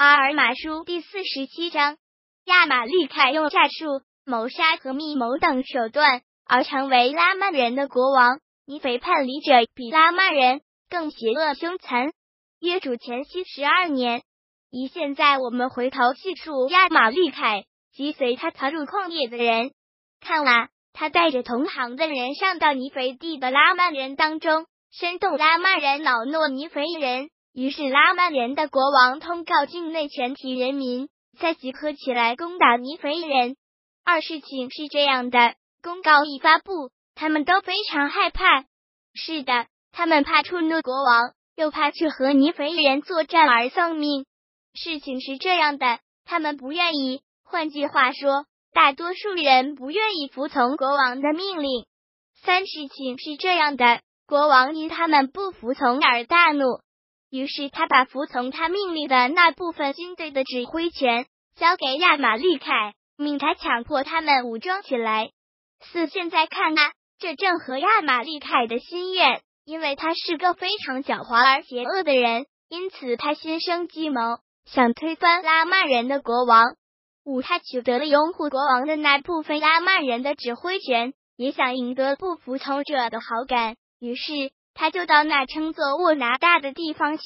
阿尔马书第四十七章，亚玛利凯用诈术、谋杀和密谋等手段而成为拉曼人的国王。你背叛离者比拉曼人更邪恶凶残。约主前夕十二年，以现在我们回头细数亚玛利凯及随他逃入旷野的人，看啊，他带着同行的人上到尼肥地的拉曼人当中，煽动拉曼人恼怒尼肥人。于是拉曼人的国王通告境内全体人民，再集合起来攻打尼肥人。二事情是这样的，公告一发布，他们都非常害怕。是的，他们怕触怒国王，又怕去和尼肥人作战而丧命。事情是这样的，他们不愿意。换句话说，大多数人不愿意服从国王的命令。三事情是这样的，国王因他们不服从而大怒。于是他把服从他命令的那部分军队的指挥权交给亚玛利凯，命他强迫他们武装起来。四现在看啊，这正合亚玛利凯的心愿，因为他是个非常狡猾而邪恶的人，因此他心生计谋，想推翻拉曼人的国王。五他取得了拥护国王的那部分拉曼人的指挥权，也想赢得不服从者的好感，于是。他就到那称作沃拿大的地方去，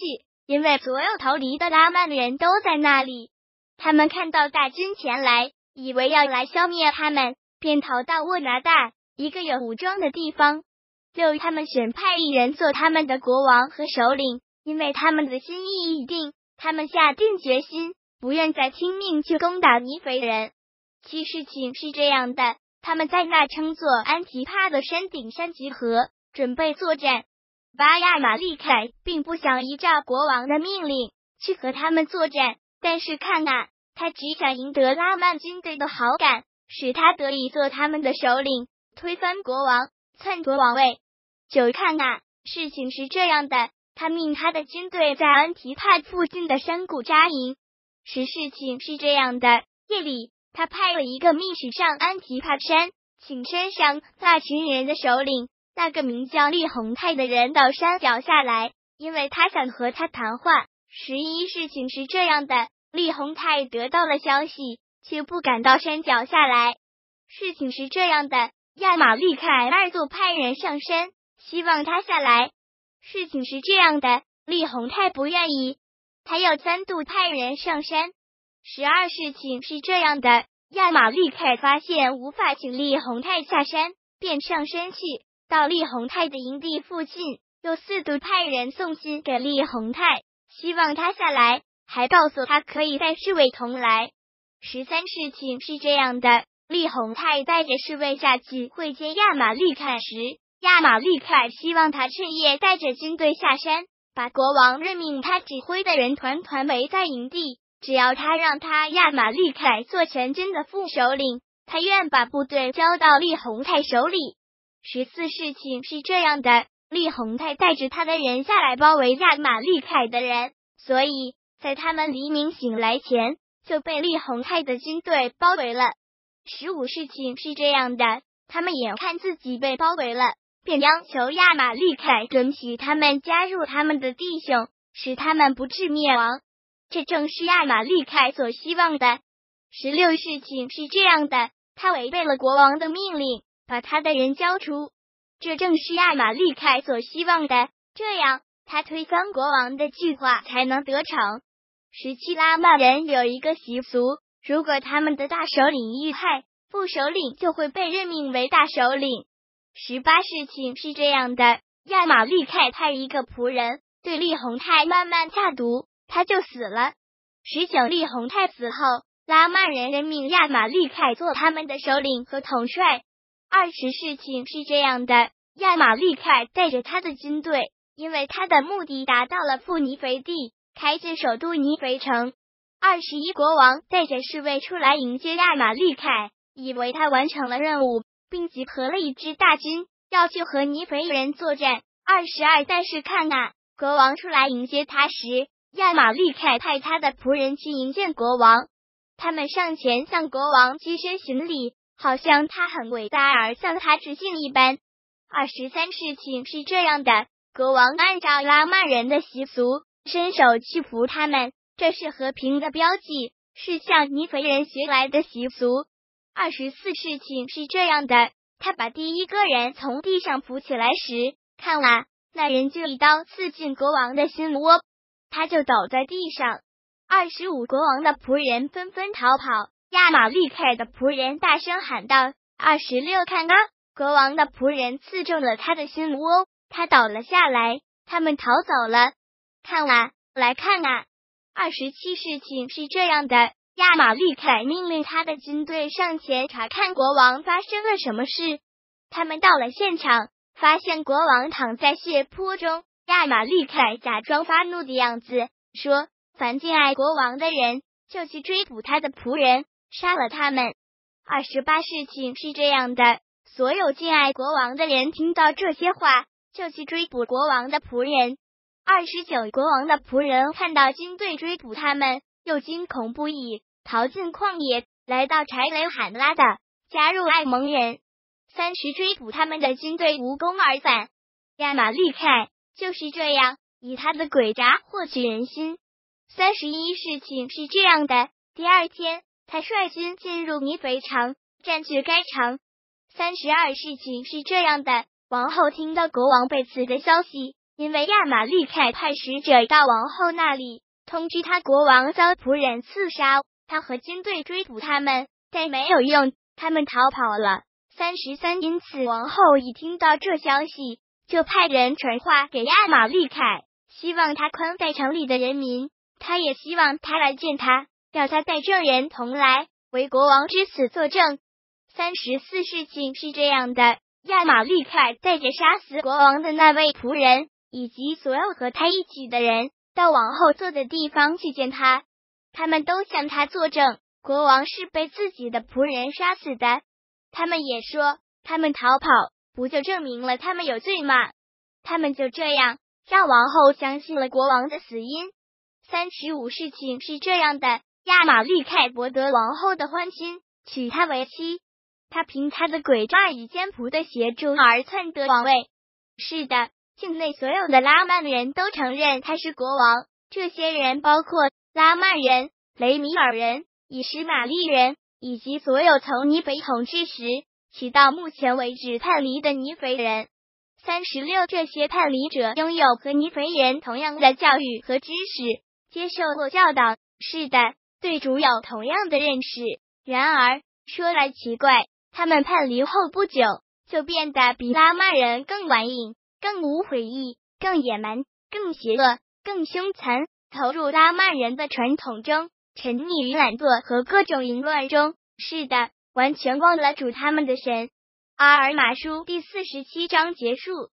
因为所有逃离的拉曼人都在那里。他们看到大军前来，以为要来消灭他们，便逃到沃拿大一个有武装的地方。六，他们选派一人做他们的国王和首领，因为他们的心意已定，他们下定决心，不愿再听命去攻打尼肥人。其，事情是这样的，他们在那称作安提帕的山顶山集合，准备作战。巴亚马利凯并不想依照国王的命令去和他们作战，但是看啊，他只想赢得拉曼军队的好感，使他得以做他们的首领，推翻国王，篡夺王位。九看啊，事情是这样的，他命他的军队在安提帕附近的山谷扎营。十事情是这样的，夜里他派了一个密使上安提帕山，请山上那群人的首领。那个名叫厉洪泰的人到山脚下来，因为他想和他谈话。十一事情是这样的，厉洪泰得到了消息，却不敢到山脚下来。事情是这样的，亚玛利凯二度派人上山，希望他下来。事情是这样的，厉洪泰不愿意，他要三度派人上山。十二事情是这样的，亚玛利凯发现无法请厉洪泰下山，便上山去。到厉宏泰的营地附近，又四度派人送信给厉宏泰，希望他下来，还告诉他可以带侍卫同来。十三事情是这样的：厉宏泰带着侍卫下去会见亚玛利凯时，亚玛利凯希望他趁夜带着军队下山，把国王任命他指挥的人团团围在营地，只要他让他亚玛利凯做全军的副首领，他愿把部队交到厉宏泰手里。十四事情是这样的，厉宏泰带着他的人下来包围亚玛利凯的人，所以在他们黎明醒来前就被厉宏泰的军队包围了。十五事情是这样的，他们眼看自己被包围了，便央求亚玛利凯准许他们加入他们的弟兄，使他们不致灭亡。这正是亚玛利凯所希望的。十六事情是这样的，他违背了国王的命令。把他的人交出，这正是亚玛利凯所希望的。这样，他推翻国王的计划才能得逞。十七拉曼人有一个习俗：如果他们的大首领遇害，副首领就会被任命为大首领。十八事情是这样的：亚玛利凯派一个仆人对利宏泰慢慢下毒，他就死了。十九利宏泰死后，拉曼人任命亚玛利凯做他们的首领和统帅。二十事情是这样的，亚玛利凯带着他的军队，因为他的目的达到了富尼肥地，开进首都尼肥城。二十一国王带着侍卫出来迎接亚玛利凯，以为他完成了任务，并集合了一支大军要去和尼肥人作战。二十二，但是看啊，国王出来迎接他时，亚玛利凯派他的仆人去迎接国王，他们上前向国王躬身行礼。好像他很伟大而向他致敬一般。二十三事情是这样的：国王按照拉曼人的习俗，伸手去扶他们，这是和平的标记，是向尼肥人学来的习俗。二十四事情是这样的：他把第一个人从地上扶起来时，看啊，那人就一刀刺进国王的心窝，他就倒在地上。二十五国王的仆人纷纷逃跑，亚玛利凯的仆人大声喊道：“二十六，看啊，国王的仆人刺中了他的心窝，他倒了下来，他们逃走了。看啊，来看啊！”二十七，事情是这样的。亚玛利凯命令他的军队上前查看国王发生了什么事。他们到了现场，发现国王躺在血泊中。亚玛利凯假装发怒的样子，说：“凡敬爱国王的人，就去追捕他的仆人，杀了他们。”二十八事情是这样的：所有敬爱国王的人听到这些话，就去追捕国王的仆人。二十九国王的仆人看到军队追捕他们。又惊恐不已，逃进旷野，来到柴雷罕拉的，加入爱蒙人。三十追捕他们的军队无功而返。亚玛利凯就是这样以他的诡诈获取人心。三十一事情是这样的：第二天，他率军进入尼肥城，占据该城。三十二事情是这样的：王后听到国王被刺的消息，因为亚玛利凯派使者到王后那里。通知他，国王遭仆人刺杀，他和军队追捕他们，但没有用，他们逃跑了。三十三，因此王后一听到这消息，就派人传话给亚玛利凯，希望他宽待城里的人民，他也希望他来见他，要他带证人同来，为国王之死作证。三十四，事情是这样的：亚玛利凯带着杀死国王的那位仆人，以及所有和他一起的人。到王后坐的地方去见他，他们都向他作证，国王是被自己的仆人杀死的。他们也说，他们逃跑不就证明了他们有罪吗？他们就这样让王后相信了国王的死因。三十五事情是这样的：亚玛利凯博得王后的欢心，娶她为妻。他凭他的诡诈与奸仆的协助而篡得王位。是的。境内所有的拉曼人都承认他是国王，这些人包括拉曼人、雷米尔人、以实玛利人，以及所有从尼肥统治时起到目前为止叛离的尼肥人。三十六，这些叛离者拥有和尼肥人同样的教育和知识，接受过教导。是的，对主有同样的认识。然而说来奇怪，他们叛离后不久就变得比拉曼人更顽硬。更无悔意，更野蛮，更邪恶，更凶残，投入拉曼人的传统中，沉溺于懒惰和各种淫乱中。是的，完全忘了主他们的神。阿尔马书第四十七章结束。